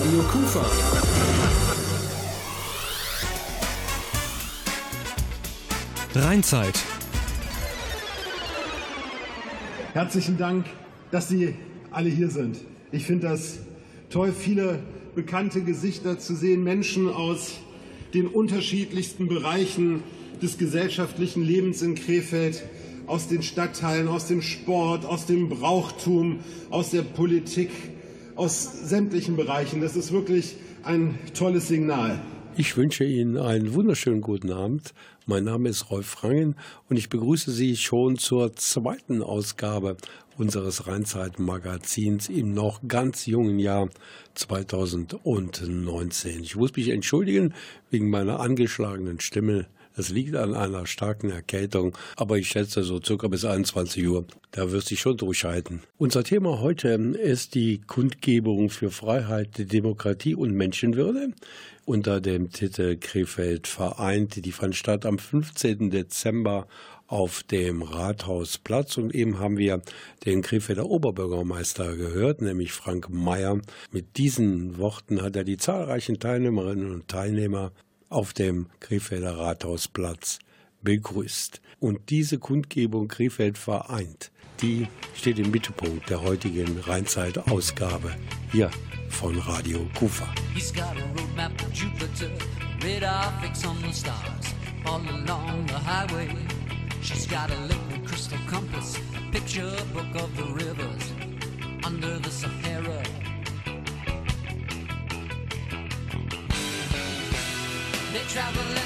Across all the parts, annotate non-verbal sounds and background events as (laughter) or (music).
Radio Kufa. Rheinzeit. Herzlichen Dank, dass Sie alle hier sind. Ich finde das toll, viele bekannte Gesichter zu sehen, Menschen aus den unterschiedlichsten Bereichen des gesellschaftlichen Lebens in Krefeld, aus den Stadtteilen, aus dem Sport, aus dem Brauchtum, aus der Politik, aus sämtlichen Bereichen. Das ist wirklich ein tolles Signal. Ich wünsche Ihnen einen wunderschönen guten Abend. Mein Name ist Rolf Rangen und ich begrüße Sie schon zur zweiten Ausgabe unseres Rheinzeit-Magazins im noch ganz jungen Jahr 2019. Ich muss mich entschuldigen wegen meiner angeschlagenen Stimme. Das liegt an einer starken Erkältung, aber ich schätze so circa bis 21 Uhr. Da wirst du schon durchhalten. Unser Thema heute ist die Kundgebung für Freiheit, Demokratie und Menschenwürde unter dem Titel Krefeld vereint. Die fand statt am 15. Dezember auf dem Rathausplatz. Und eben haben wir den Krefelder Oberbürgermeister gehört, nämlich Frank Mayer. Mit diesen Worten hat er die zahlreichen Teilnehmerinnen und Teilnehmer auf dem Krefelder Rathausplatz begrüßt. Und diese Kundgebung Krefeld vereint, die steht im Mittelpunkt der heutigen Rheinzeit-Ausgabe hier von Radio Kufa. He's got a roadmap to Jupiter, radar fix on the stars, all along the highway. She's got a liquid crystal compass, picture book of the rivers under the Sahara. traveling.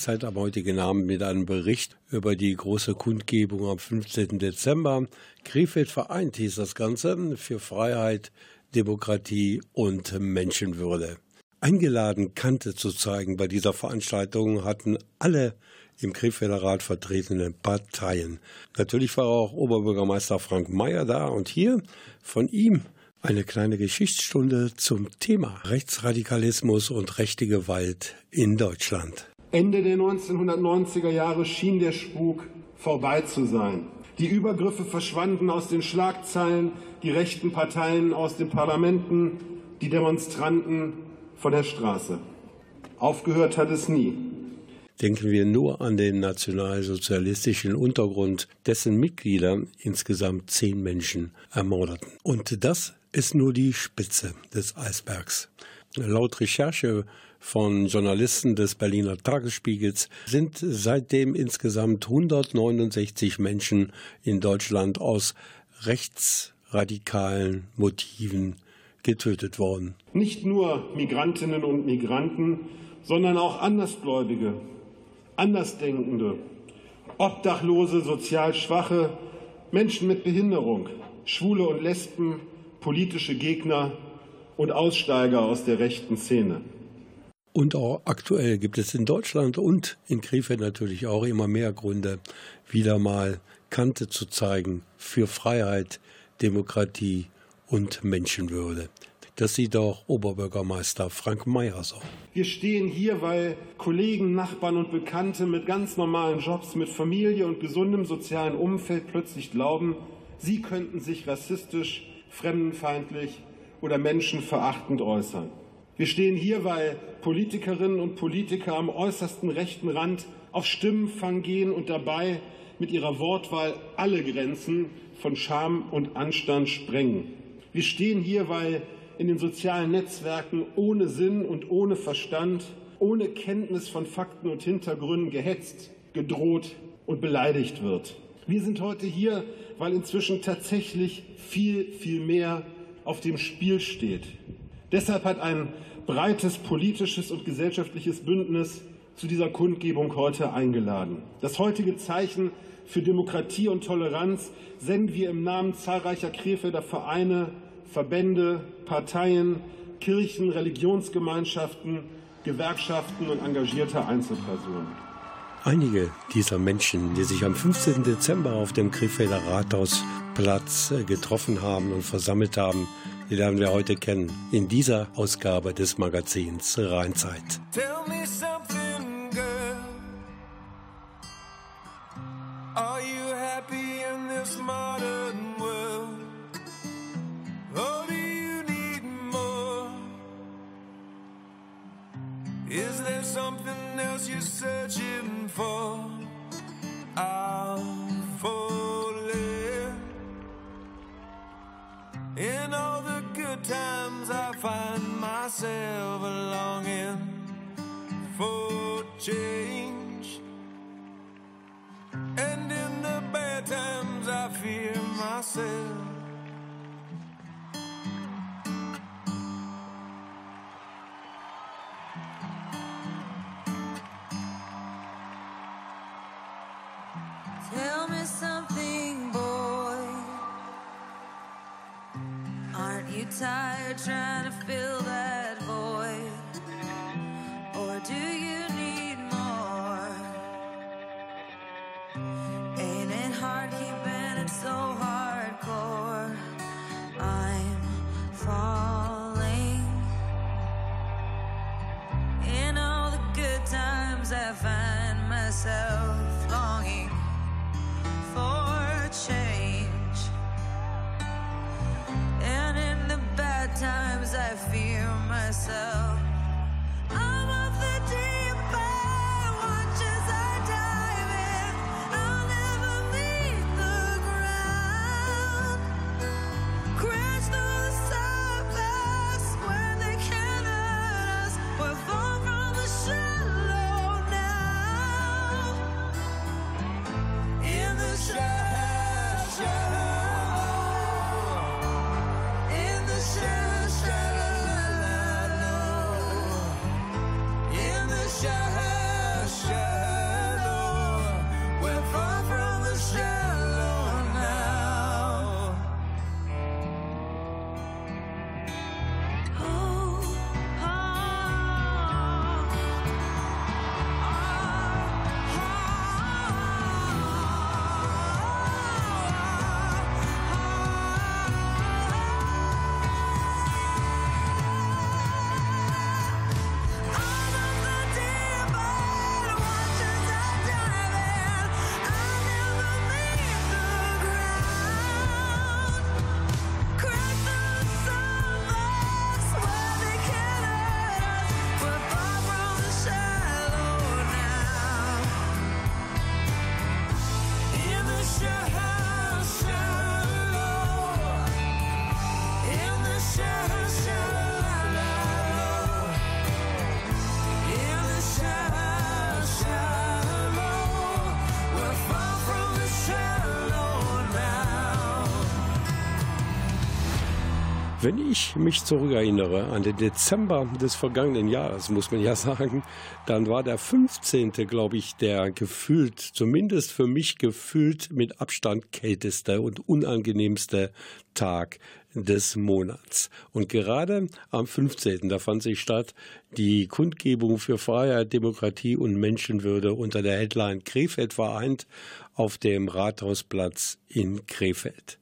Rheinzeit am heutigen Abend mit einem Bericht über die große Kundgebung am 15. Dezember. Krefeld vereint hieß das Ganze für Freiheit, Demokratie und Menschenwürde. Eingeladen, Kante zu zeigen bei dieser Veranstaltung hatten alle im Krefelder Rat vertretenen Parteien. Natürlich war auch Oberbürgermeister Frank Mayer da und hier von ihm eine kleine Geschichtsstunde zum Thema Rechtsradikalismus und rechte Gewalt in Deutschland. Ende der 1990er Jahre schien der Spuk vorbei zu sein. Die Übergriffe verschwanden aus den Schlagzeilen, die rechten Parteien aus den Parlamenten, die Demonstranten von der Straße. Aufgehört hat es nie. Denken wir nur an den nationalsozialistischen Untergrund, dessen Mitglieder insgesamt zehn Menschen ermordeten. Und das ist nur die Spitze des Eisbergs. Laut Recherche von Journalisten des Berliner Tagesspiegels sind seitdem insgesamt 169 Menschen in Deutschland aus rechtsradikalen Motiven getötet worden. Nicht nur Migrantinnen und Migranten, sondern auch Andersgläubige, Andersdenkende, Obdachlose, sozial Schwache, Menschen mit Behinderung, Schwule und Lesben, politische Gegner und Aussteiger aus der rechten Szene. Und auch aktuell gibt es in Deutschland und in Krefeld natürlich auch immer mehr Gründe, wieder mal Kante zu zeigen für Freiheit, Demokratie und Menschenwürde. Das sieht auch Oberbürgermeister Frank Mayer so. Wir stehen hier, weil Kollegen, Nachbarn und Bekannte mit ganz normalen Jobs, mit Familie und gesundem sozialen Umfeld plötzlich glauben, sie könnten sich rassistisch, fremdenfeindlich oder menschenverachtend äußern. Wir stehen hier, weil Politikerinnen und Politiker am äußersten rechten Rand auf Stimmenfang gehen und dabei mit ihrer Wortwahl alle Grenzen von Scham und Anstand sprengen. Wir stehen hier, weil in den sozialen Netzwerken ohne Sinn und ohne Verstand, ohne Kenntnis von Fakten und Hintergründen gehetzt, gedroht und beleidigt wird. Wir sind heute hier, weil inzwischen tatsächlich viel, viel mehr auf dem Spiel steht. Deshalb hat ein breites politisches und gesellschaftliches Bündnis zu dieser Kundgebung heute eingeladen. Das heutige Zeichen für Demokratie und Toleranz senden wir im Namen zahlreicher Krefelder Vereine, Verbände, Parteien, Kirchen, Religionsgemeinschaften, Gewerkschaften und engagierte Einzelpersonen. Einige dieser Menschen, die sich am 15. Dezember auf dem Krefelder Rathausplatz äh, getroffen haben und versammelt haben, die lernen wir heute kennen in dieser Ausgabe des Magazins Rheinzeit. Tell me something, Wenn ich mich zurückerinnere an den Dezember des vergangenen Jahres, muss man ja (laughs) sagen, dann war der 15. glaube ich, der gefühlt, zumindest für mich gefühlt mit Abstand kälteste und unangenehmste Tag des Monats. Und gerade am 15. da fand sich statt die Kundgebung für Freiheit, Demokratie und Menschenwürde unter der Headline Krefeld vereint auf dem Rathausplatz in Krefeld.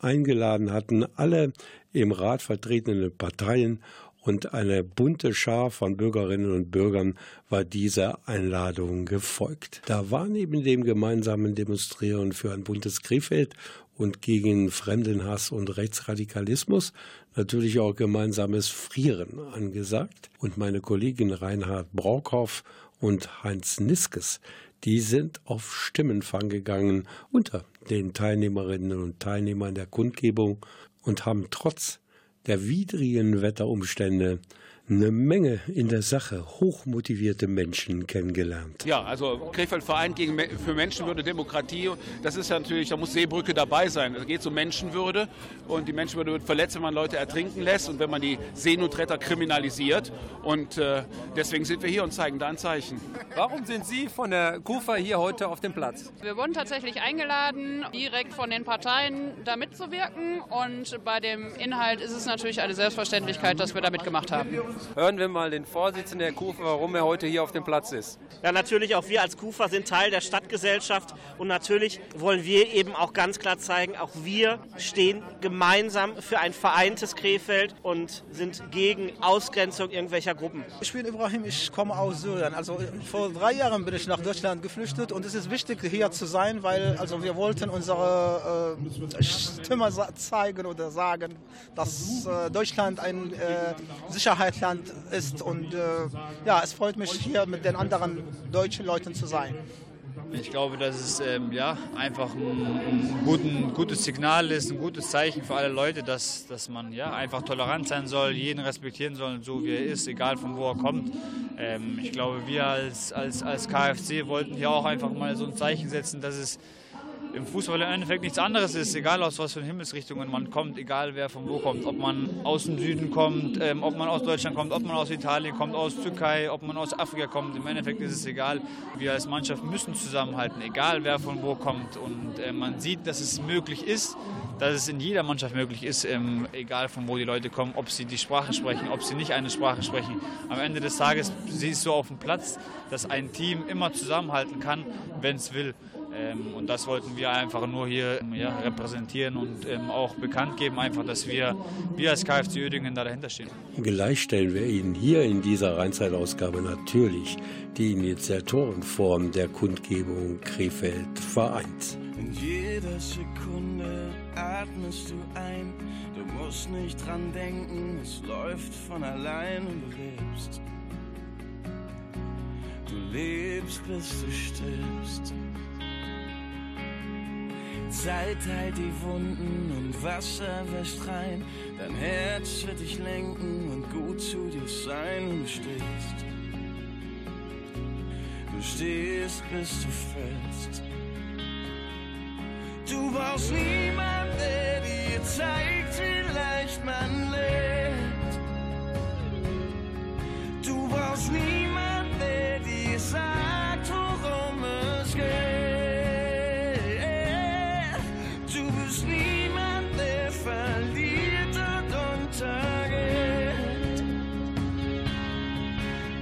Eingeladen hatten alle im Rat vertretenen Parteien und eine bunte Schar von Bürgerinnen und Bürgern war dieser Einladung gefolgt. Da war neben dem gemeinsamen Demonstrieren für ein buntes Krefeld und gegen Fremdenhass und Rechtsradikalismus natürlich auch gemeinsames Frieren angesagt. Und meine Kollegin Reinhard Brockhoff und Heinz Niskes, die sind auf Stimmenfang gegangen unter den Teilnehmerinnen und Teilnehmern der Kundgebung und haben trotz der widrigen Wetterumstände eine Menge in der Sache hochmotivierte Menschen kennengelernt. Ja, also Krefeld Verein gegen, für Menschenwürde, Demokratie, das ist ja natürlich, da muss Seebrücke dabei sein. Es geht um Menschenwürde und die Menschenwürde wird verletzt, wenn man Leute ertrinken lässt und wenn man die Seenotretter kriminalisiert. Und äh, deswegen sind wir hier und zeigen da ein Zeichen. Warum sind Sie von der KUFA hier heute auf dem Platz? Wir wurden tatsächlich eingeladen, direkt von den Parteien da mitzuwirken und bei dem Inhalt ist es natürlich eine Selbstverständlichkeit, dass wir da mitgemacht haben. Hören wir mal den Vorsitzenden der KUFA, warum er heute hier auf dem Platz ist. Ja, natürlich auch wir als KUFA sind Teil der Stadtgesellschaft und natürlich wollen wir eben auch ganz klar zeigen, auch wir stehen gemeinsam für ein vereintes Krefeld und sind gegen Ausgrenzung irgendwelcher Gruppen. Ich bin Ibrahim, ich komme aus Syrien. Also vor drei Jahren bin ich nach Deutschland geflüchtet und es ist wichtig hier zu sein, weil also wir wollten unsere äh, Stimme zeigen oder sagen, dass äh, Deutschland ein äh, Sicherheitsland Deutschland ist. Und äh, ja, es freut mich hier mit den anderen deutschen Leuten zu sein. Ich glaube, dass es ähm, ja, einfach ein, ein, guten, gutes Signal ist, ein gutes Zeichen für alle Leute, dass, dass man ja, einfach tolerant sein soll, jeden respektieren soll, so wie er ist, egal von wo er kommt. Ähm, ich glaube, wir als, als, als KFC wollten hier auch einfach mal so ein Zeichen setzen, dass es im Fußball im Endeffekt nichts anderes ist, egal aus was für Himmelsrichtungen man kommt, egal wer von wo kommt, ob man aus dem Süden kommt, ähm, ob man aus Deutschland kommt, ob man aus Italien kommt, aus Türkei, ob man aus Afrika kommt. Im Endeffekt ist es egal. Wir als Mannschaft müssen zusammenhalten, egal wer von wo kommt. Und äh, man sieht, dass es möglich ist, dass es in jeder Mannschaft möglich ist, ähm, egal von wo die Leute kommen, ob sie die Sprache sprechen, ob sie nicht eine Sprache sprechen. Am Ende des Tages siehst du auf dem Platz, dass ein Team immer zusammenhalten kann, wenn es will. Ähm, und das wollten wir einfach nur hier ja, repräsentieren und ähm, auch bekannt geben, einfach, dass wir, wir als KFC Uerdingen da dahinter stehen. Gleich stellen wir Ihnen hier in dieser Rheinzeitausgabe natürlich die Initiatorenform der Kundgebung Krefeld vereint. In jeder Sekunde atmest du ein, du musst nicht dran denken, es läuft von allein und du lebst. Du lebst, bis du stirbst. Zeit heilt die Wunden und Wasser wäscht rein. Dein Herz wird dich lenken und gut zu dir sein. Du stehst. Du stehst, bis du fällst. Du brauchst niemand, der dir zeigt, wie leicht man lebt. Du brauchst niemand, der dir sagt, worum es geht.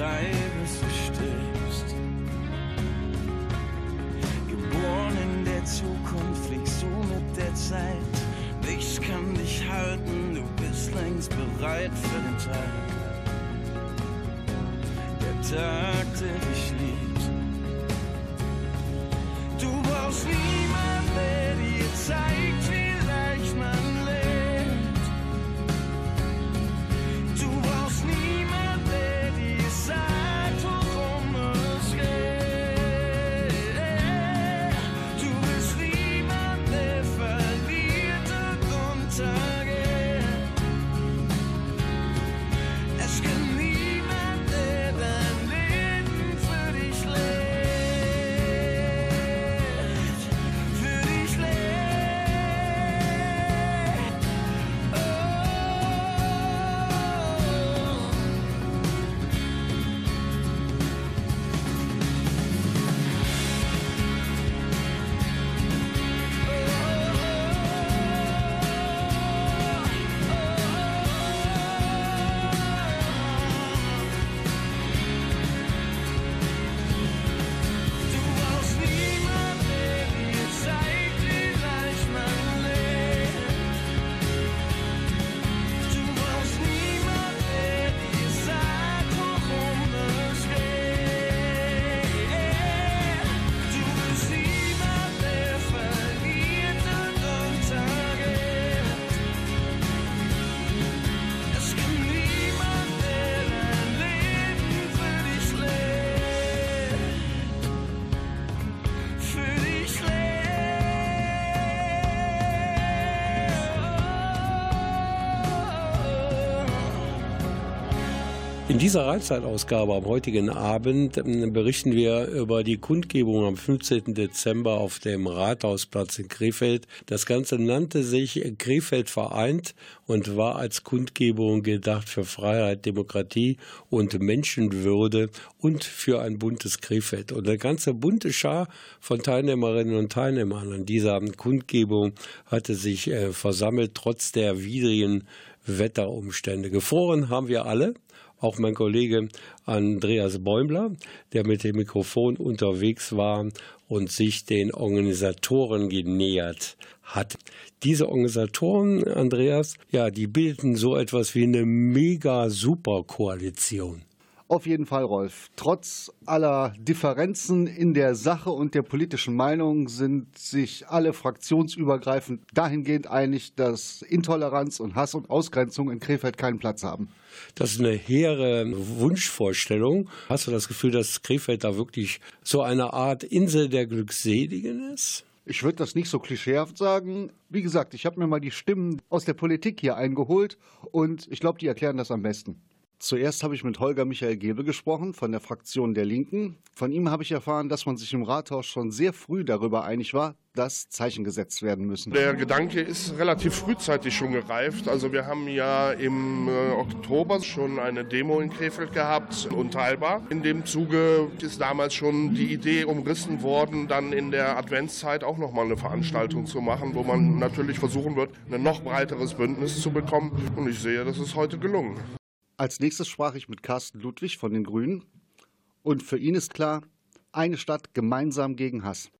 Frei bis dieser Reizzeitausgabe am heutigen Abend ähm, berichten wir über die Kundgebung am 15. Dezember auf dem Rathausplatz in Krefeld. Das Ganze nannte sich Krefeld vereint und war als Kundgebung gedacht für Freiheit, Demokratie und Menschenwürde und für ein buntes Krefeld. Und eine ganze bunte Schar von Teilnehmerinnen und Teilnehmern an dieser Kundgebung hatte sich äh, versammelt, trotz der widrigen Wetterumstände. Gefroren haben wir alle auch mein Kollege Andreas Bäumler, der mit dem Mikrofon unterwegs war und sich den Organisatoren genähert hat. Diese Organisatoren, Andreas, ja, die bilden so etwas wie eine mega-super-Koalition. Auf jeden Fall, Rolf. Trotz aller Differenzen in der Sache und der politischen Meinung sind sich alle fraktionsübergreifend dahingehend einig, dass Intoleranz und Hass und Ausgrenzung in Krefeld keinen Platz haben. Das ist eine hehre Wunschvorstellung. Hast du das Gefühl, dass Krefeld da wirklich so eine Art Insel der Glückseligen ist? Ich würde das nicht so klischeehaft sagen. Wie gesagt, ich habe mir mal die Stimmen aus der Politik hier eingeholt und ich glaube, die erklären das am besten. Zuerst habe ich mit Holger Michael Gebel gesprochen von der Fraktion der Linken. Von ihm habe ich erfahren, dass man sich im Rathaus schon sehr früh darüber einig war, dass Zeichen gesetzt werden müssen. Der Gedanke ist relativ frühzeitig schon gereift. Also wir haben ja im äh, Oktober schon eine Demo in Krefeld gehabt, unteilbar. In dem Zuge ist damals schon die Idee umrissen worden, dann in der Adventszeit auch nochmal eine Veranstaltung zu machen, wo man natürlich versuchen wird, ein noch breiteres Bündnis zu bekommen. Und ich sehe, das ist heute gelungen. Als nächstes sprach ich mit Carsten Ludwig von den Grünen. Und für ihn ist klar, eine Stadt gemeinsam gegen Hass.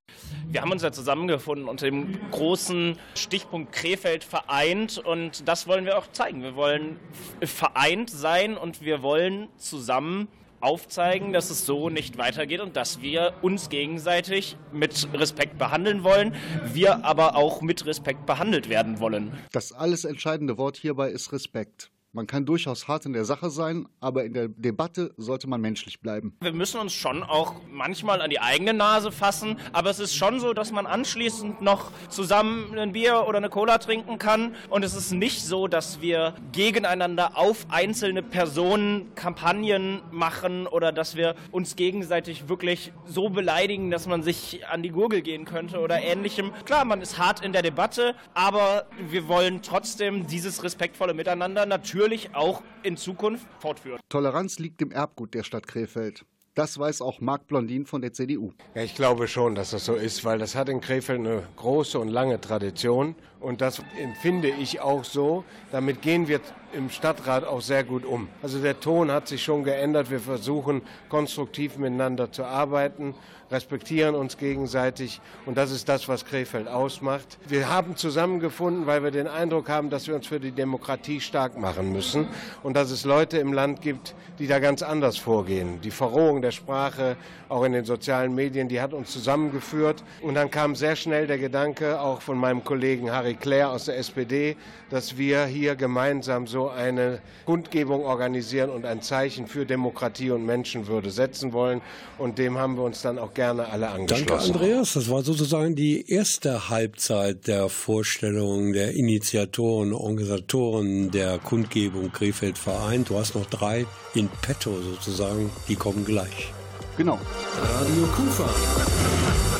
Wir haben uns ja zusammengefunden unter dem großen Stichpunkt Krefeld vereint und das wollen wir auch zeigen. Wir wollen vereint sein und wir wollen zusammen aufzeigen, dass es so nicht weitergeht und dass wir uns gegenseitig mit Respekt behandeln wollen, wir aber auch mit Respekt behandelt werden wollen. Das alles entscheidende Wort hierbei ist Respekt. Man kann durchaus hart in der Sache sein, aber in der Debatte sollte man menschlich bleiben. Wir müssen uns schon auch manchmal an die eigene Nase fassen, aber es ist schon so, dass man anschließend noch zusammen ein Bier oder eine Cola trinken kann und es ist nicht so, dass wir gegeneinander auf einzelne Personen Kampagnen machen oder dass wir uns gegenseitig wirklich so beleidigen, dass man sich an die Gurgel gehen könnte oder ähnlichem. Klar, man ist hart in der Debatte, aber wir wollen trotzdem dieses respektvolle Miteinander natürlich natürlich auch in Zukunft fortführen. Toleranz liegt im Erbgut der Stadt Krefeld. Das weiß auch Marc Blondin von der CDU. Ja, ich glaube schon, dass das so ist, weil das hat in Krefeld eine große und lange Tradition. Und das empfinde ich auch so. Damit gehen wir im Stadtrat auch sehr gut um. Also der Ton hat sich schon geändert. Wir versuchen konstruktiv miteinander zu arbeiten, respektieren uns gegenseitig. Und das ist das, was Krefeld ausmacht. Wir haben zusammengefunden, weil wir den Eindruck haben, dass wir uns für die Demokratie stark machen müssen. Und dass es Leute im Land gibt, die da ganz anders vorgehen. Die Verrohung der Sprache, auch in den sozialen Medien, die hat uns zusammengeführt. Und dann kam sehr schnell der Gedanke, auch von meinem Kollegen Harry Claire aus der SPD, dass wir hier gemeinsam so eine Kundgebung organisieren und ein Zeichen für Demokratie und Menschenwürde setzen wollen. Und dem haben wir uns dann auch gerne alle angeschlossen. Danke, Andreas. Das war sozusagen die erste Halbzeit der Vorstellung der Initiatoren, Organisatoren der Kundgebung Krefeld vereint. Du hast noch drei in petto sozusagen. Die kommen gleich. Genau. Radio Kufa.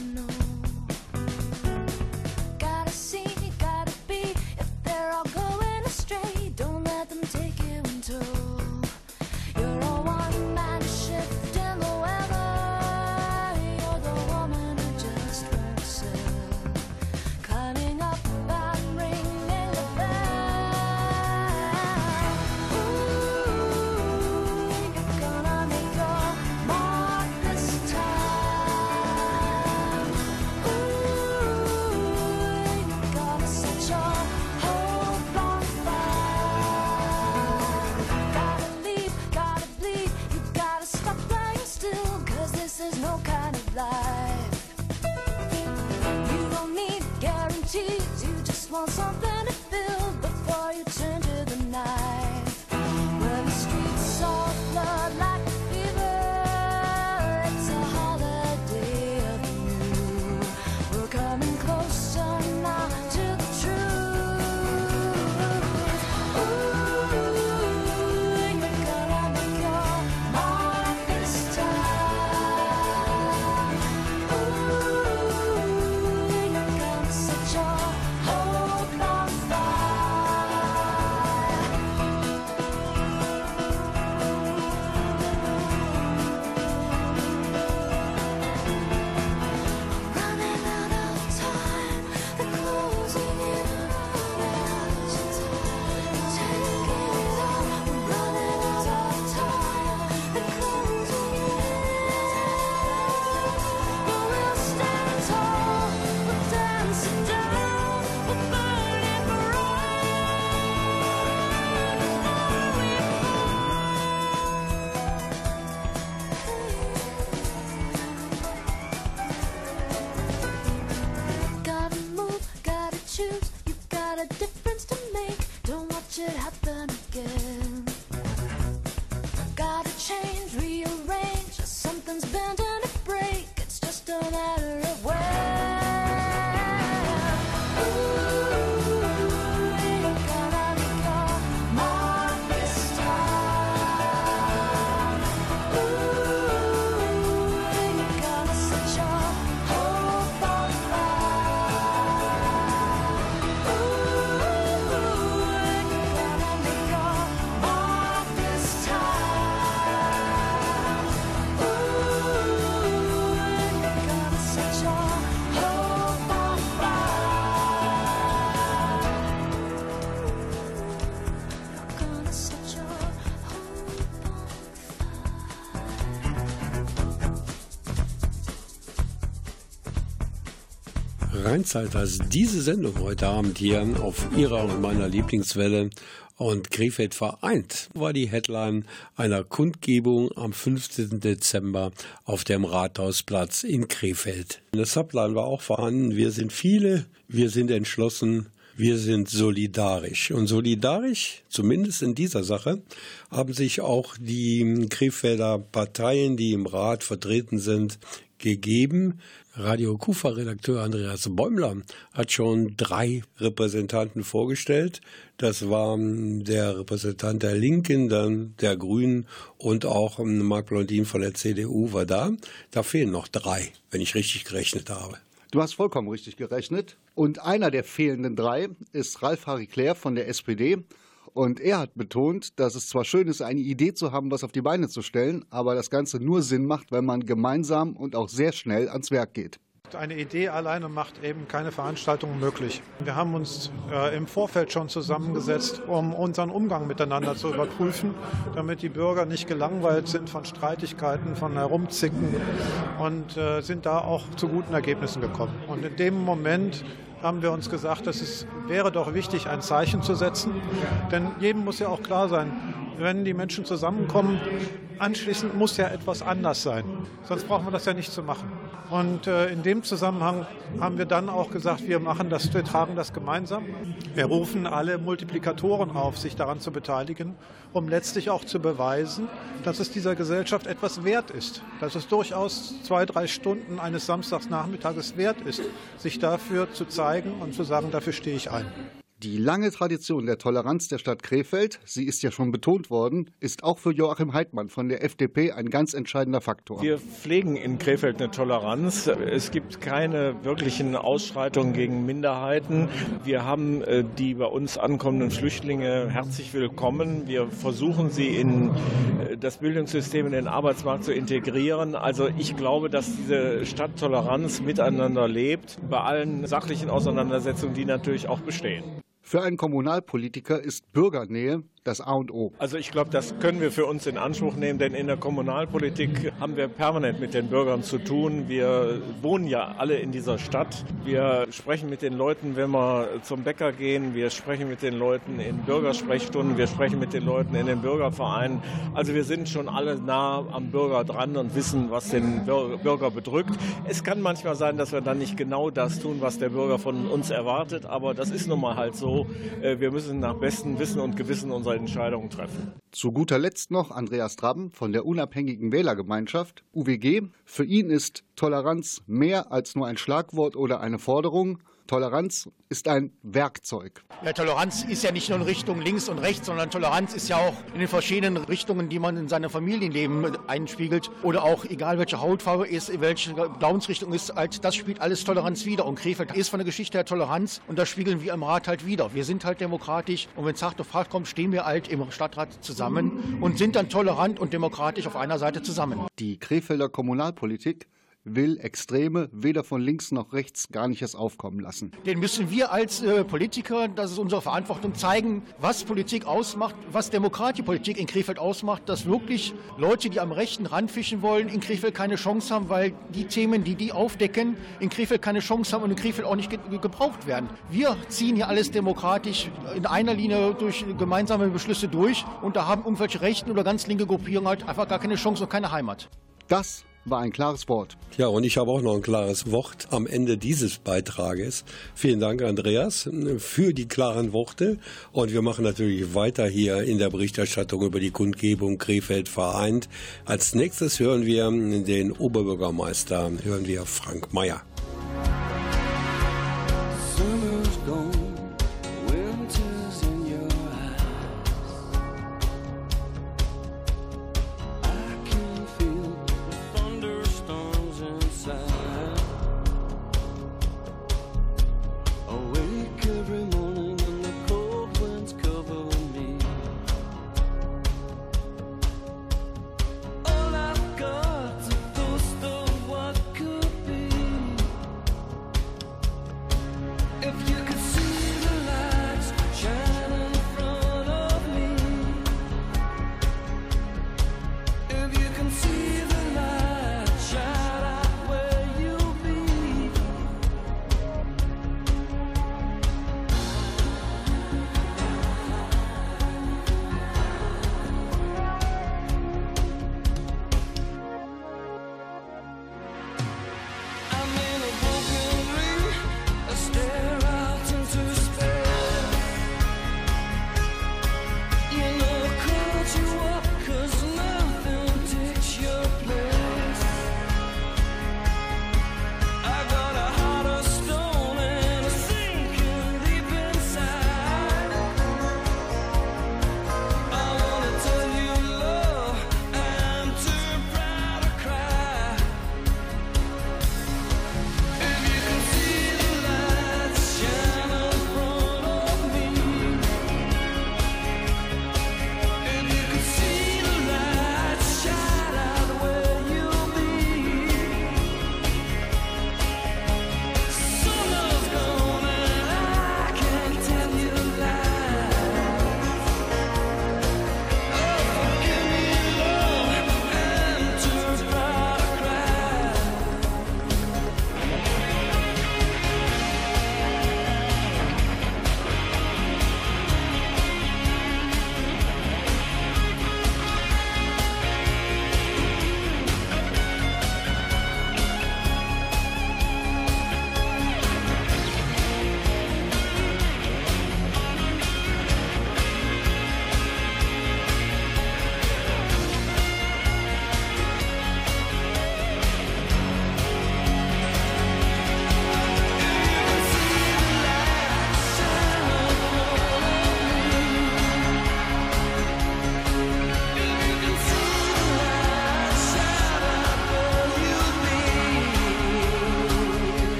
want something Rheinzeit heißt diese Sendung heute Abend hier auf ihrer und meiner Lieblingswelle. Und Krefeld vereint war die Headline einer Kundgebung am 15. Dezember auf dem Rathausplatz in Krefeld. Eine Subline war auch vorhanden. Wir sind viele, wir sind entschlossen, wir sind solidarisch. Und solidarisch, zumindest in dieser Sache, haben sich auch die Krefelder Parteien, die im Rat vertreten sind, gegeben. Radio Kufa-Redakteur Andreas Bäumler hat schon drei Repräsentanten vorgestellt. Das waren der Repräsentant der Linken, dann der Grünen und auch Marc Blondin von der CDU war da. Da fehlen noch drei, wenn ich richtig gerechnet habe. Du hast vollkommen richtig gerechnet. Und einer der fehlenden drei ist Ralf Harry Claire von der SPD. Und er hat betont, dass es zwar schön ist, eine Idee zu haben, was auf die Beine zu stellen, aber das Ganze nur Sinn macht, wenn man gemeinsam und auch sehr schnell ans Werk geht. Eine Idee alleine macht eben keine Veranstaltung möglich. Wir haben uns äh, im Vorfeld schon zusammengesetzt, um unseren Umgang miteinander zu überprüfen, damit die Bürger nicht gelangweilt sind von Streitigkeiten, von Herumzicken und äh, sind da auch zu guten Ergebnissen gekommen. Und in dem Moment haben wir uns gesagt, dass es wäre doch wichtig, ein Zeichen zu setzen. Denn jedem muss ja auch klar sein, wenn die Menschen zusammenkommen, anschließend muss ja etwas anders sein. Sonst brauchen wir das ja nicht zu machen. Und äh, in dem Zusammenhang haben wir dann auch gesagt, wir machen das, wir tragen das gemeinsam. Wir rufen alle Multiplikatoren auf, sich daran zu beteiligen, um letztlich auch zu beweisen, dass es dieser Gesellschaft etwas wert ist. Dass es durchaus zwei, drei Stunden eines Samstagsnachmittages wert ist, sich dafür zu zeigen und zu sagen, dafür stehe ich ein. Die lange Tradition der Toleranz der Stadt Krefeld, sie ist ja schon betont worden, ist auch für Joachim Heidmann von der FDP ein ganz entscheidender Faktor. Wir pflegen in Krefeld eine Toleranz. Es gibt keine wirklichen Ausschreitungen gegen Minderheiten. Wir haben äh, die bei uns ankommenden Flüchtlinge herzlich willkommen. Wir versuchen sie in äh, das Bildungssystem, in den Arbeitsmarkt zu integrieren. Also ich glaube, dass diese Stadt Toleranz miteinander lebt, bei allen sachlichen Auseinandersetzungen, die natürlich auch bestehen. Für einen Kommunalpolitiker ist Bürgernähe das A und O. Also ich glaube, das können wir für uns in Anspruch nehmen, denn in der Kommunalpolitik haben wir permanent mit den Bürgern zu tun. Wir wohnen ja alle in dieser Stadt. Wir sprechen mit den Leuten, wenn wir zum Bäcker gehen. Wir sprechen mit den Leuten in Bürgersprechstunden. Wir sprechen mit den Leuten in den Bürgervereinen. Also wir sind schon alle nah am Bürger dran und wissen, was den Bürger bedrückt. Es kann manchmal sein, dass wir dann nicht genau das tun, was der Bürger von uns erwartet, aber das ist nun mal halt so. Äh, wir müssen nach bestem Wissen und Gewissen unser unsere Entscheidungen treffen. Zu guter Letzt noch Andreas Traben von der Unabhängigen Wählergemeinschaft UWG. Für ihn ist Toleranz mehr als nur ein Schlagwort oder eine Forderung. Toleranz ist ein Werkzeug. Ja, Toleranz ist ja nicht nur in Richtung links und rechts, sondern Toleranz ist ja auch in den verschiedenen Richtungen, die man in seinem Familienleben einspiegelt oder auch egal welche Hautfarbe ist, welche Glaubensrichtung ist, halt, das spielt alles Toleranz wieder. Und Krefeld ist von der Geschichte der Toleranz und das spiegeln wir im Rat halt wieder. Wir sind halt demokratisch und wenn es hart auf hart kommt, stehen wir halt im Stadtrat zusammen und sind dann tolerant und demokratisch auf einer Seite zusammen. Die Krefelder Kommunalpolitik will Extreme weder von links noch rechts gar nicht erst aufkommen lassen. Den müssen wir als äh, Politiker, das ist unsere Verantwortung, zeigen, was Politik ausmacht, was demokratische Politik in Krefeld ausmacht, dass wirklich Leute, die am rechten Rand fischen wollen, in Krefeld keine Chance haben, weil die Themen, die die aufdecken, in Krefeld keine Chance haben und in Krefeld auch nicht ge gebraucht werden. Wir ziehen hier alles demokratisch in einer Linie durch gemeinsame Beschlüsse durch und da haben irgendwelche rechten oder ganz linke Gruppierungen halt einfach gar keine Chance und keine Heimat. Das war ein klares Wort. Ja, und ich habe auch noch ein klares Wort am Ende dieses Beitrages. Vielen Dank, Andreas, für die klaren Worte. Und wir machen natürlich weiter hier in der Berichterstattung über die Kundgebung Krefeld vereint. Als nächstes hören wir den Oberbürgermeister, hören wir Frank Mayer.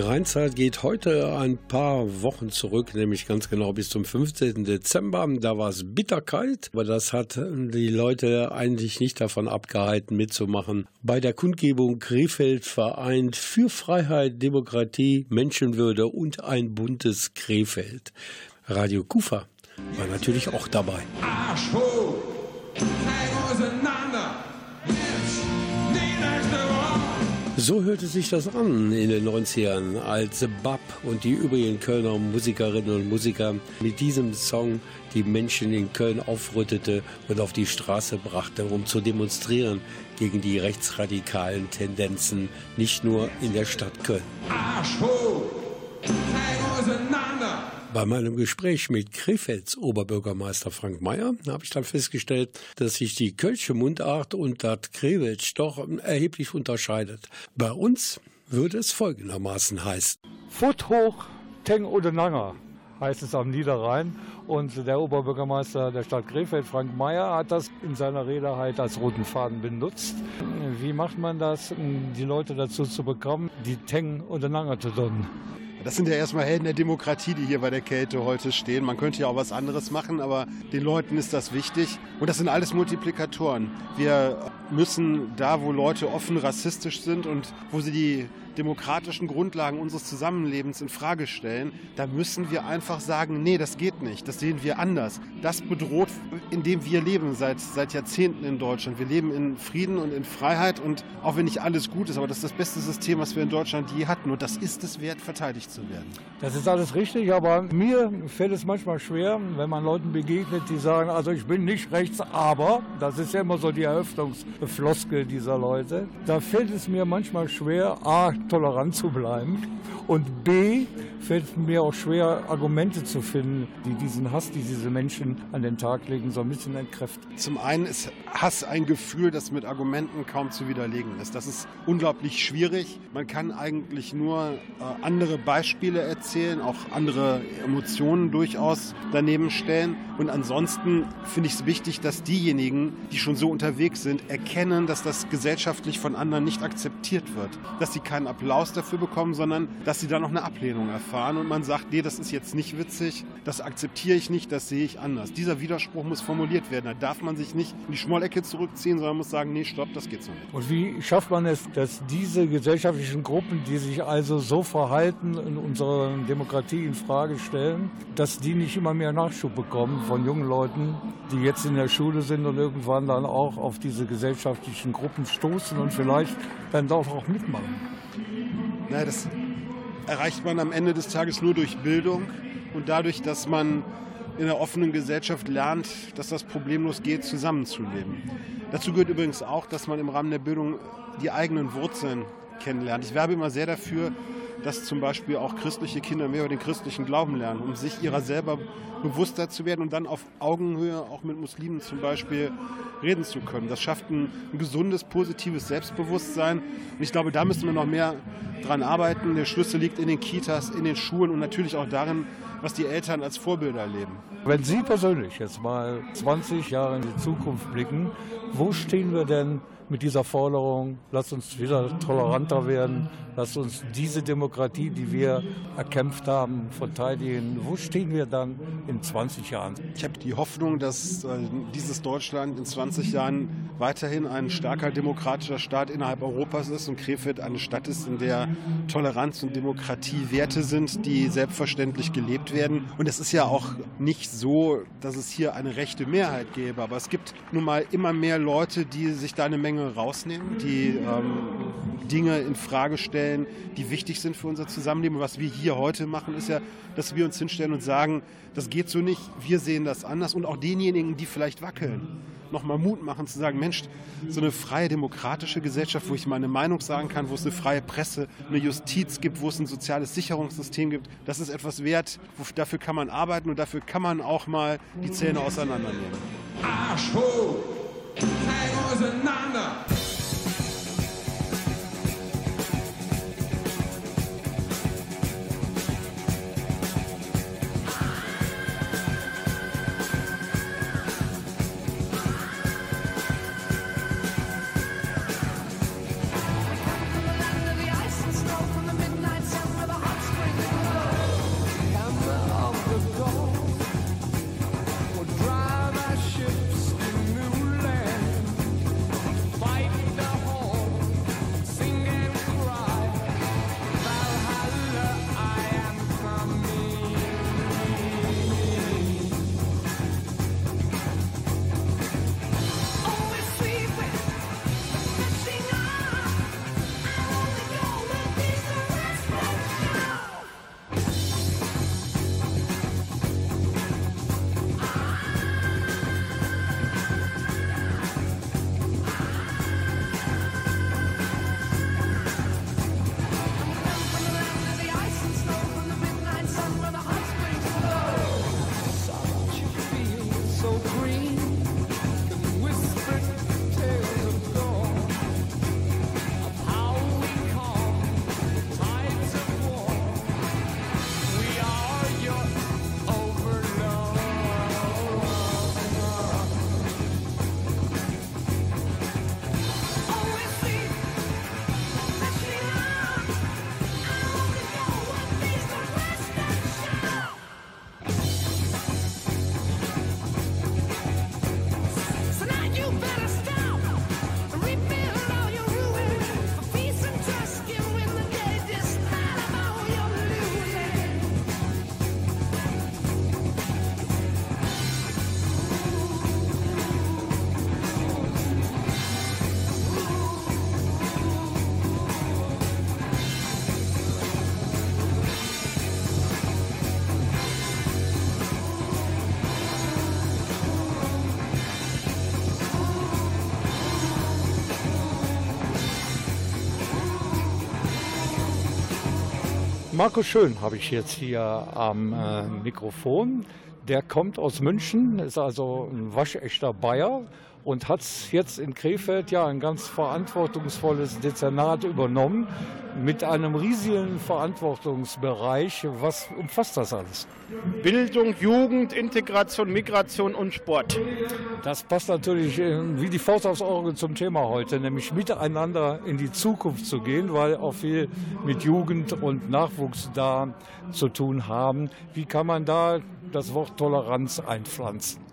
Rheinzeit geht heute ein paar Wochen zurück, nämlich ganz genau bis zum 15. Dezember. Da war es bitterkalt, aber das hat die Leute eigentlich nicht davon abgehalten, mitzumachen. Bei der Kundgebung Krefeld vereint für Freiheit, Demokratie, Menschenwürde und ein buntes Krefeld. Radio Kufa war natürlich auch dabei. Arsch hoch! So hörte sich das an in den 90ern, als Bab und die übrigen Kölner Musikerinnen und Musiker mit diesem Song die Menschen in Köln aufrüttete und auf die Straße brachte, um zu demonstrieren gegen die rechtsradikalen Tendenzen, nicht nur in der Stadt Köln. Arsch hoch! auseinander! Bei meinem Gespräch mit Krefelds Oberbürgermeister Frank Mayer habe ich dann festgestellt, dass sich die Kölsche Mundart und das Krefelds doch erheblich unterscheidet. Bei uns würde es folgendermaßen heißen. Foot hoch, Teng oder Nanger heißt es am Niederrhein. Und der Oberbürgermeister der Stadt Krefeld, Frank Mayer, hat das in seiner Rede halt als roten Faden benutzt. Wie macht man das, die Leute dazu zu bekommen, die Teng oder Nanger zu tun? Das sind ja erstmal Helden der Demokratie, die hier bei der Kälte heute stehen. Man könnte ja auch was anderes machen, aber den Leuten ist das wichtig. Und das sind alles Multiplikatoren. Wir müssen da, wo Leute offen rassistisch sind und wo sie die demokratischen Grundlagen unseres Zusammenlebens in Frage stellen, da müssen wir einfach sagen, nee, das geht nicht, das sehen wir anders. Das bedroht, in dem wir leben seit, seit Jahrzehnten in Deutschland. Wir leben in Frieden und in Freiheit und auch wenn nicht alles gut ist, aber das ist das beste System, was wir in Deutschland je hatten und das ist es wert, verteidigt zu werden. Das ist alles richtig, aber mir fällt es manchmal schwer, wenn man Leuten begegnet, die sagen, also ich bin nicht rechts, aber, das ist ja immer so die Eröffnungsfloskel dieser Leute, da fällt es mir manchmal schwer, A, tolerant zu bleiben und B, fällt mir auch schwer, Argumente zu finden, die diesen Hass, die diese Menschen an den Tag legen, so ein bisschen entkräften. Zum einen ist Hass ein Gefühl, das mit Argumenten kaum zu widerlegen ist. Das ist unglaublich schwierig. Man kann eigentlich nur äh, andere Beispiele erzählen, auch andere Emotionen durchaus daneben stellen. Und ansonsten finde ich es wichtig, dass diejenigen, die schon so unterwegs sind, erkennen, dass das gesellschaftlich von anderen nicht akzeptiert wird. Dass sie keinen Applaus dafür bekommen, sondern dass sie dann noch eine Ablehnung erfahren fahren und man sagt, nee, das ist jetzt nicht witzig, das akzeptiere ich nicht, das sehe ich anders. Dieser Widerspruch muss formuliert werden. Da darf man sich nicht in die Schmollecke zurückziehen, sondern muss sagen, nee, stopp, das geht so nicht. Und wie schafft man es, dass diese gesellschaftlichen Gruppen, die sich also so verhalten, in unserer Demokratie in Frage stellen, dass die nicht immer mehr Nachschub bekommen von jungen Leuten, die jetzt in der Schule sind und irgendwann dann auch auf diese gesellschaftlichen Gruppen stoßen und vielleicht dann doch auch mitmachen? Naja, das erreicht man am Ende des Tages nur durch Bildung und dadurch, dass man in einer offenen Gesellschaft lernt, dass das problemlos geht, zusammenzuleben. Dazu gehört übrigens auch, dass man im Rahmen der Bildung die eigenen Wurzeln kennenlernt. Ich werbe immer sehr dafür, dass zum Beispiel auch christliche Kinder mehr über den christlichen Glauben lernen, um sich ihrer selber bewusster zu werden und dann auf Augenhöhe auch mit Muslimen zum Beispiel reden zu können. Das schafft ein, gesundes, positives Selbstbewusstsein. Und ich glaube, da müssen wir noch mehr dran arbeiten. Der Schlüssel liegt in den Kitas, in den Schulen und natürlich auch darin, was die Eltern als Vorbilder erleben. Wenn Sie persönlich jetzt mal 20 Jahre in die Zukunft blicken, wo stehen wir denn mit dieser Forderung, lasst uns wieder toleranter werden, lasst uns diese Demokratie, die wir erkämpft haben, verteidigen. Wo stehen wir dann in 20 Jahren? Ich habe die Hoffnung, dass äh, dieses Deutschland in 20 Jahren weiterhin ein starker demokratischer Staat innerhalb Europas ist und Krefeld eine Stadt ist, in der Toleranz und Demokratie Werte sind, die selbstverständlich gelebt werden. Und es ist ja auch nicht so, dass es hier eine rechte Mehrheit gäbe, aber es gibt nun mal immer mehr Leute, die sich da eine Menge rausnehmen, die ähm, Dinge in Frage stellen, die wichtig sind für unser Zusammenleben. Was wir hier heute machen, ist ja, dass wir uns hinstellen und sagen, das geht so nicht, wir sehen das anders und auch denjenigen, die vielleicht wackeln nochmal Mut machen zu sagen, Mensch, so eine freie demokratische Gesellschaft, wo ich meine Meinung sagen kann, wo es eine freie Presse, eine Justiz gibt, wo es ein soziales Sicherungssystem gibt, das ist etwas wert, dafür kann man arbeiten und dafür kann man auch mal die Zähne auseinandernehmen. Arsch hoch! auseinander! Fight Markus Schön habe ich jetzt hier am äh, Mikrofon. Der kommt aus München, ist also ein waschechter Bayer und hat jetzt in Krefeld ja ein ganz verantwortungsvolles Dezernat übernommen mit einem riesigen Verantwortungsbereich. Was umfasst das alles? Bildung, Jugend, Integration, Migration und Sport. Das passt natürlich äh, wie die Faust aufs Auge zum Thema heute, nämlich miteinander in die Zukunft zu gehen, weil auch viel mit Jugend und Nachwuchs da zu tun haben. Wie kann man da das Wort Toleranz einpflanzen?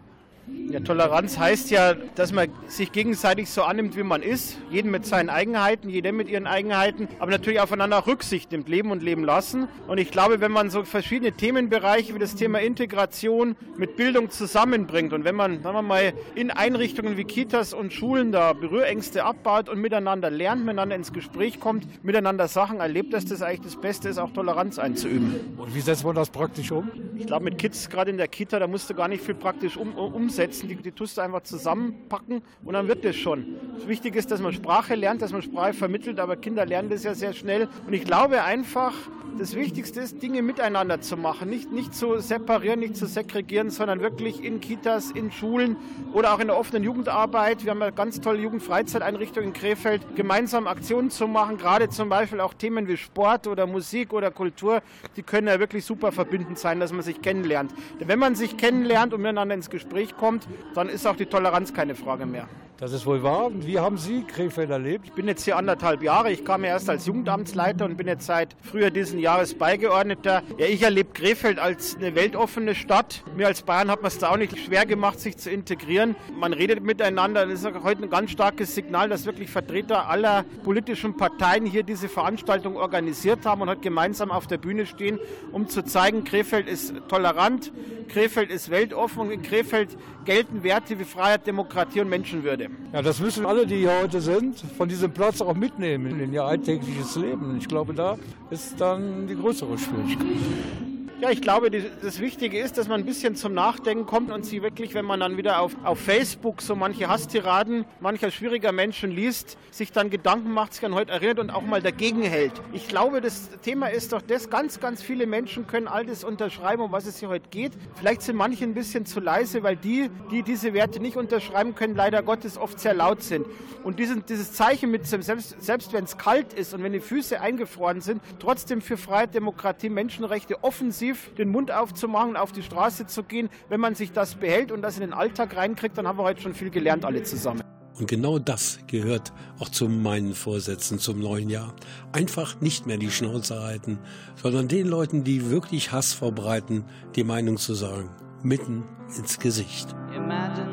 Ja, Toleranz heißt ja, dass man sich gegenseitig so annimmt, wie man ist. Jeden mit seinen Eigenheiten, jeder mit ihren Eigenheiten, aber natürlich aufeinander auch Rücksicht nimmt, leben und leben lassen. Und ich glaube, wenn man so verschiedene Themenbereiche wie das Thema Integration mit Bildung zusammenbringt und wenn man, sagen wir mal, in Einrichtungen wie Kitas und Schulen da Berührängste abbaut und miteinander lernt, miteinander ins Gespräch kommt, miteinander Sachen erlebt, dass das eigentlich das Beste ist, auch Toleranz einzuüben. Und wie setzt man das praktisch um? Ich glaube, mit Kids gerade in der Kita, da musst du gar nicht viel praktisch um, umsetzen. Die, die tust du einfach zusammenpacken und dann wird das schon. Wichtig ist, dass man Sprache lernt, dass man Sprache vermittelt, aber Kinder lernen das ja sehr schnell. Und ich glaube einfach, das Wichtigste ist, Dinge miteinander zu machen. Nicht, nicht zu separieren, nicht zu segregieren, sondern wirklich in Kitas, in Schulen oder auch in der offenen Jugendarbeit. Wir haben eine ganz tolle Jugendfreizeiteinrichtung in Krefeld, gemeinsam Aktionen zu machen, gerade zum Beispiel auch Themen wie Sport oder Musik oder Kultur, die können ja wirklich super verbindend sein, dass man sich kennenlernt. Denn wenn man sich kennenlernt und miteinander ins Gespräch kommt, dann ist auch die Toleranz keine Frage mehr. Das ist wohl wahr. Wie haben Sie Krefeld erlebt? Ich bin jetzt hier anderthalb Jahre. Ich kam erst als Jugendamtsleiter und bin jetzt seit früher diesen Jahres Beigeordneter. Ja, ich erlebe Krefeld als eine weltoffene Stadt. Mir als Bayern hat man es da auch nicht schwer gemacht, sich zu integrieren. Man redet miteinander. Das ist auch heute ein ganz starkes Signal, dass wirklich Vertreter aller politischen Parteien hier diese Veranstaltung organisiert haben und heute gemeinsam auf der Bühne stehen, um zu zeigen, Krefeld ist tolerant, Krefeld ist weltoffen und in Krefeld gelten Werte wie Freiheit, Demokratie und Menschenwürde. Ja, das müssen alle, die hier heute sind, von diesem Platz auch mitnehmen in ihr alltägliches Leben. Ich glaube, da ist dann die größere Schwierigkeit. Ja, ich glaube, das Wichtige ist, dass man ein bisschen zum Nachdenken kommt und sie wirklich, wenn man dann wieder auf, auf Facebook so manche Hasstiraden mancher schwieriger Menschen liest, sich dann Gedanken macht, sich an heute erinnert und auch mal dagegen hält. Ich glaube, das Thema ist doch das, ganz, ganz viele Menschen können all das unterschreiben, um was es hier heute geht. Vielleicht sind manche ein bisschen zu leise, weil die, die diese Werte nicht unterschreiben können, leider Gottes oft sehr laut sind. Und diesen, dieses Zeichen mit, selbst, selbst wenn es kalt ist und wenn die Füße eingefroren sind, trotzdem für Freiheit, Demokratie, Menschenrechte offensiv offensiv den Mund aufzumachen, auf die Straße zu gehen. Wenn man sich das behält und das in den Alltag reinkriegt, dann haben wir heute schon viel gelernt, alle zusammen. Und genau das gehört auch zu meinen Vorsätzen zum neuen Jahr. Einfach nicht mehr die Schnauze halten, sondern den Leuten, die wirklich Hass verbreiten, die Meinung zu sagen. Mitten ins Gesicht. Imagine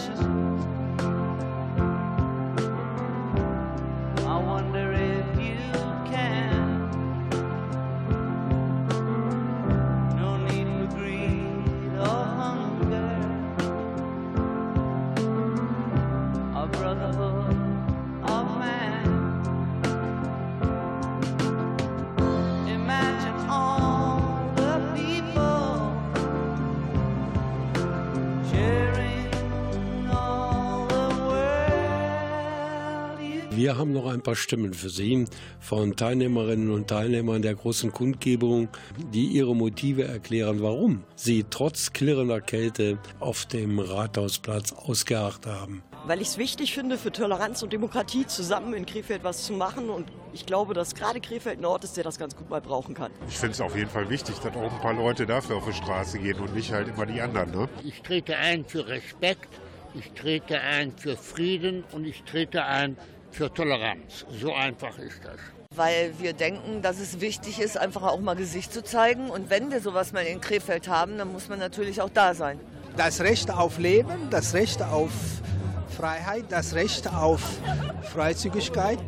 precious. Ein paar Stimmen für Sie von Teilnehmerinnen und Teilnehmern der großen Kundgebung, die ihre Motive erklären, warum sie trotz klirrender Kälte auf dem Rathausplatz ausgeharrt haben weil ich es wichtig finde, für Toleranz und Demokratie zusammen in Krefeld was zu machen. Und ich glaube, dass gerade Krefeld ein Ort ist, der das ganz gut mal brauchen kann. Ich finde es auf jeden Fall wichtig, dass auch ein paar Leute dafür auf die Straße gehen und nicht halt immer die anderen. Ne? Ich trete ein für Respekt, ich trete ein für Frieden und ich trete ein für Toleranz. So einfach ist das weil wir denken, dass es wichtig ist, einfach auch mal Gesicht zu zeigen. Und wenn wir sowas mal in Krefeld haben, dann muss man natürlich auch da sein. Das Recht auf Leben, das Recht auf Freiheit, das Recht auf Freizügigkeit.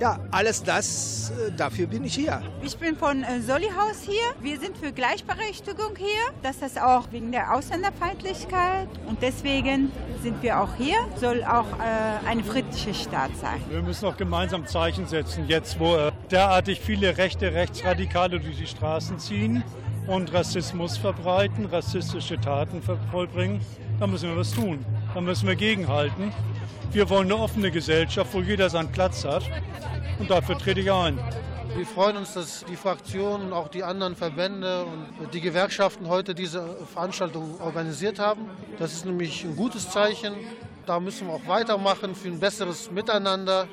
Ja, alles das, äh, dafür bin ich hier. Ich bin von äh, Solihaus hier. Wir sind für Gleichberechtigung hier. Das ist auch wegen der Ausländerfeindlichkeit. Und deswegen sind wir auch hier. Soll auch äh, ein friedlicher Staat sein. Wir müssen auch gemeinsam Zeichen setzen, jetzt wo äh, derartig viele rechte Rechtsradikale durch die Straßen ziehen und Rassismus verbreiten, rassistische Taten vollbringen. Da müssen wir was tun. Da müssen wir gegenhalten. Wir wollen eine offene Gesellschaft, wo jeder seinen Platz hat. Und dafür trete ich ein. Wir freuen uns, dass die Fraktionen und auch die anderen Verbände und die Gewerkschaften heute diese Veranstaltung organisiert haben. Das ist nämlich ein gutes Zeichen. Da müssen wir auch weitermachen für ein besseres Miteinander.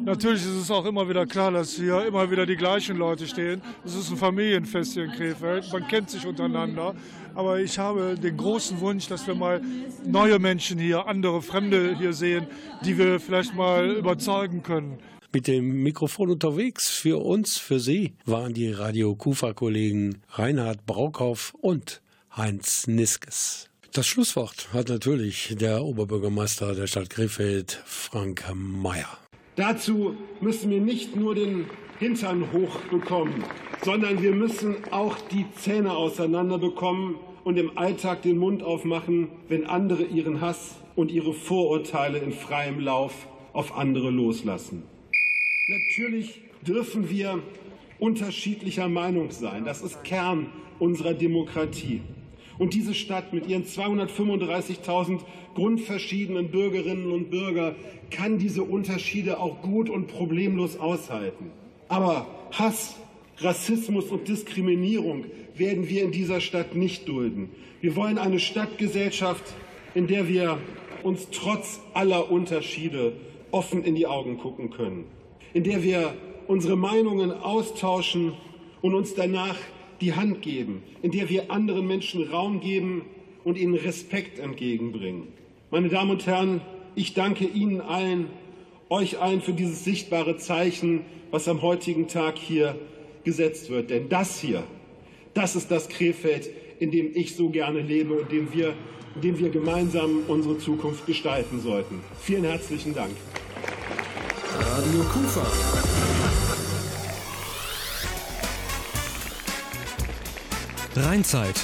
Natürlich ist es auch immer wieder klar, dass hier immer wieder die gleichen Leute stehen. Es ist ein Familienfest hier in Krefeld. Man kennt sich untereinander. Aber ich habe den großen Wunsch, dass wir mal neue Menschen hier, andere Fremde hier sehen, die wir vielleicht mal überzeugen können. Mit dem Mikrofon unterwegs für uns, für Sie, waren die Radio Kufa-Kollegen Reinhard Braukhoff und Heinz Niskes. Das Schlusswort hat natürlich der Oberbürgermeister der Stadt Krefeld, Frank Mayer. Dazu müssen wir nicht nur den Hintern hochbekommen, sondern wir müssen auch die Zähne auseinanderbekommen und im Alltag den Mund aufmachen, wenn andere ihren Hass und ihre Vorurteile in freiem Lauf auf andere loslassen. Natürlich dürfen wir unterschiedlicher Meinung sein. Das ist Kern unserer Demokratie. Und diese Stadt mit ihren 235.000 grundverschiedenen Bürgerinnen und Bürgern kann diese Unterschiede auch gut und problemlos aushalten. Aber Hass, Rassismus und Diskriminierung werden wir in dieser Stadt nicht dulden. Wir wollen eine Stadtgesellschaft, in der wir uns trotz aller Unterschiede offen in die Augen gucken können, in der wir unsere Meinungen austauschen und uns danach die Hand geben, in der wir anderen Menschen Raum geben und ihnen Respekt entgegenbringen. Meine Damen und Herren, ich danke Ihnen allen, euch allen für dieses sichtbare Zeichen, was am heutigen Tag hier gesetzt wird. Denn das hier, das ist das Krefeld, in dem ich so gerne lebe und in dem wir, in dem wir gemeinsam unsere Zukunft gestalten sollten. Vielen herzlichen Dank. Radio Kufa. Rheinzeit.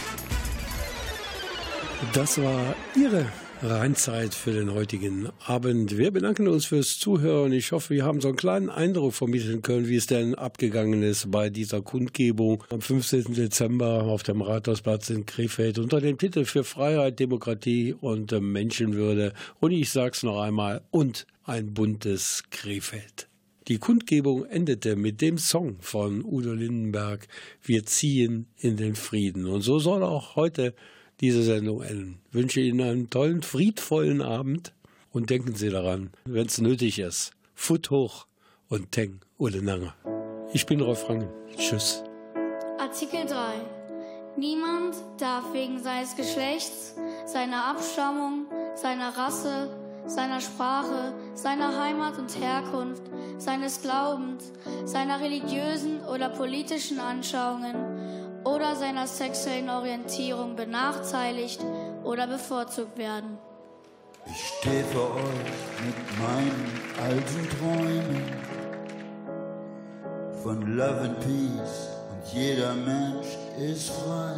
Das war Ihre Rheinzeit für den heutigen Abend. Wir bedanken uns fürs Zuhören. Ich hoffe, wir haben so einen kleinen Eindruck vermitteln können, wie es denn abgegangen ist bei dieser Kundgebung am 15. Dezember auf dem Rathausplatz in Krefeld unter dem Titel für Freiheit, Demokratie und Menschenwürde. Und ich sage es noch einmal, und ein buntes Krefeld. Die Kundgebung endete mit dem Song von Udo Lindenberg, Wir ziehen in den Frieden. Und so soll auch heute diese Sendung enden. Ich wünsche Ihnen einen tollen, friedvollen Abend und denken Sie daran, wenn es nötig ist, Foot hoch und Teng oder Nange. Ich bin Rolf Rangen. Tschüss. Artikel 3. Niemand darf wegen seines Geschlechts, seiner Abstammung, seiner Rasse, seiner Sprache, seiner Heimat und Herkunft, seines Glaubens, seiner religiösen oder politischen Anschauungen oder seiner sexuellen Orientierung benachteiligt oder bevorzugt werden. Ich stehe vor euch mit meinen alten Träumen von Love and Peace und jeder Mensch ist frei.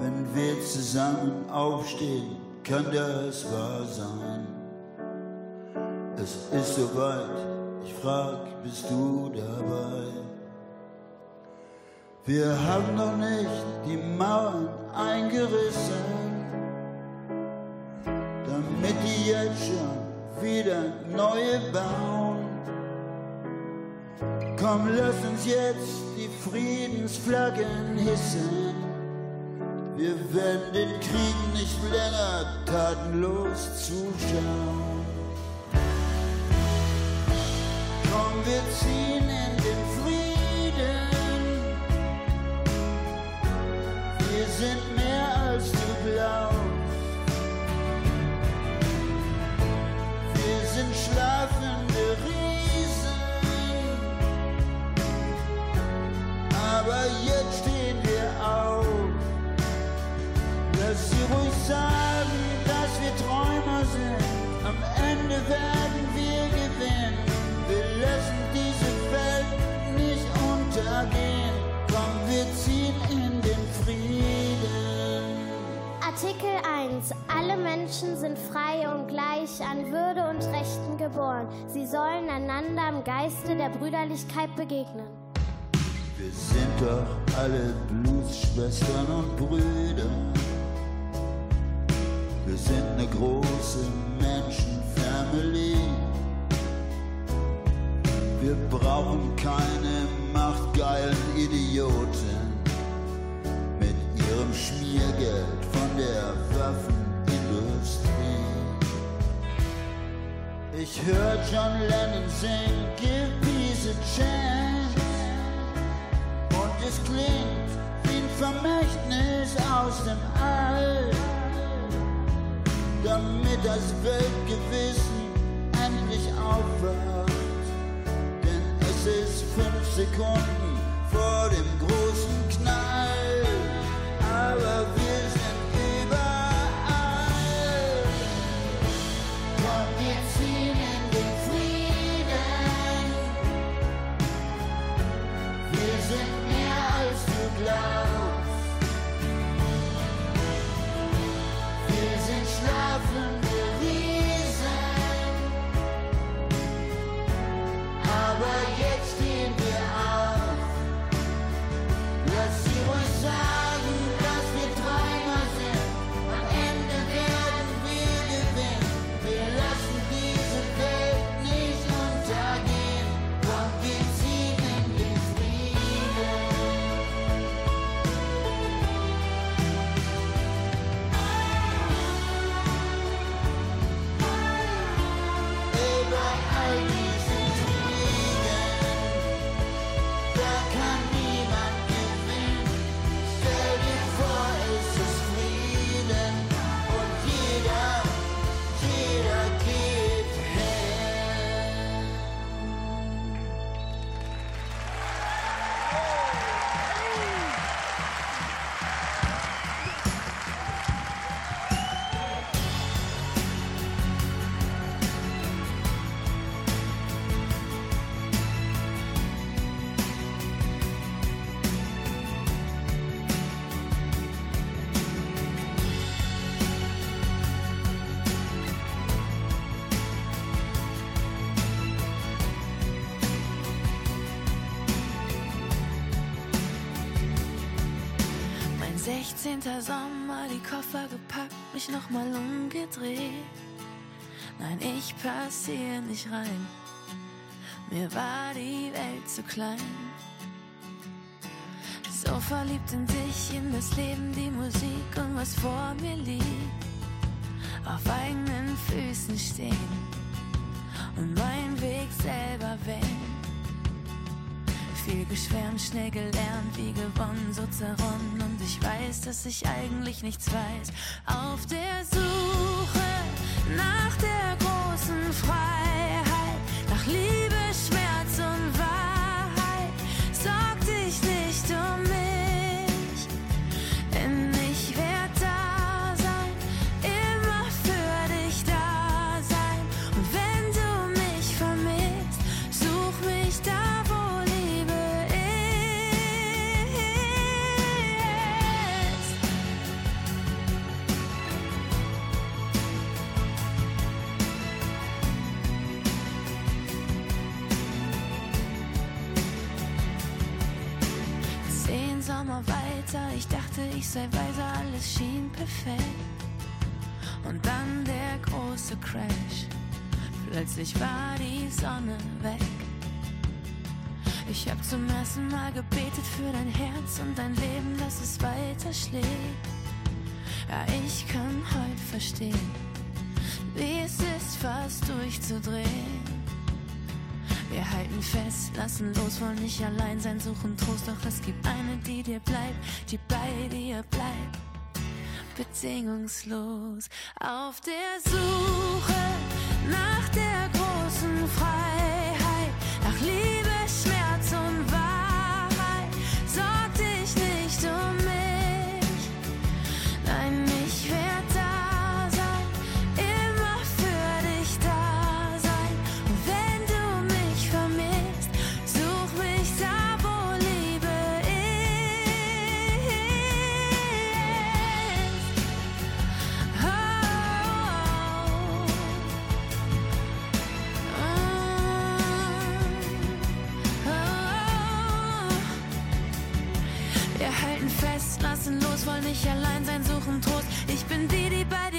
Wenn wir zusammen aufstehen, kann das wahr sein. Es ist soweit, ich frag, bist du dabei? Wir haben noch nicht die Mauern eingerissen, damit die jetzt schon wieder neue bauen. Komm, lass uns jetzt die Friedensflaggen hissen. Wir werden den Krieg nicht länger tatenlos zuschauen. Komm, wir ziehen sind mehr als du glaubst. Wir sind schlafende Riesen. Aber jetzt stehen wir auf. Lass sie ruhig sagen, dass wir Träumer sind. Am Ende werden wir gewinnen. Wir lassen diese Welt nicht untergehen. Artikel 1. Alle Menschen sind frei und gleich an Würde und Rechten geboren. Sie sollen einander im Geiste der Brüderlichkeit begegnen. Wir sind doch alle Blutsschwestern und Brüder. Wir sind eine große Menschenfamily. Wir brauchen keine machtgeilen Idioten mit ihrem Schmiergeld der Waffenindustrie. Ich hör John Lennon singen, give peace a chance. Und es klingt wie ein Vermächtnis aus dem All damit das Weltgewissen endlich aufwacht. Denn es ist fünf Sekunden vor dem großen Knall, aber wir 16. Sommer, die Koffer gepackt, mich nochmal umgedreht. Nein, ich pass hier nicht rein. Mir war die Welt zu klein. So verliebt in dich, in das Leben, die Musik und was vor mir liegt. Auf eigenen Füßen stehen und meinen Weg selber wählen. Viel geschwärmt, schnell gelernt, wie gewonnen, so zerronnen. Und ich weiß, dass ich eigentlich nichts weiß. Auf der Suche nach der großen Freiheit, nach Liebe, Weiter, ich dachte, ich sei weise, alles schien perfekt. Und dann der große Crash. Plötzlich war die Sonne weg. Ich hab zum ersten Mal gebetet für dein Herz und dein Leben, dass es weiter schlägt. Ja, ich kann heute verstehen, wie es ist, fast durchzudrehen. Wir halten fest, lassen los, wollen nicht allein sein, suchen Trost, doch es gibt eine, die dir bleibt, die bei dir bleibt. Bedingungslos auf der Suche nach der großen Freiheit, nach Liebe, wollen nicht allein sein, suchen Trost. Ich bin die, die bei dir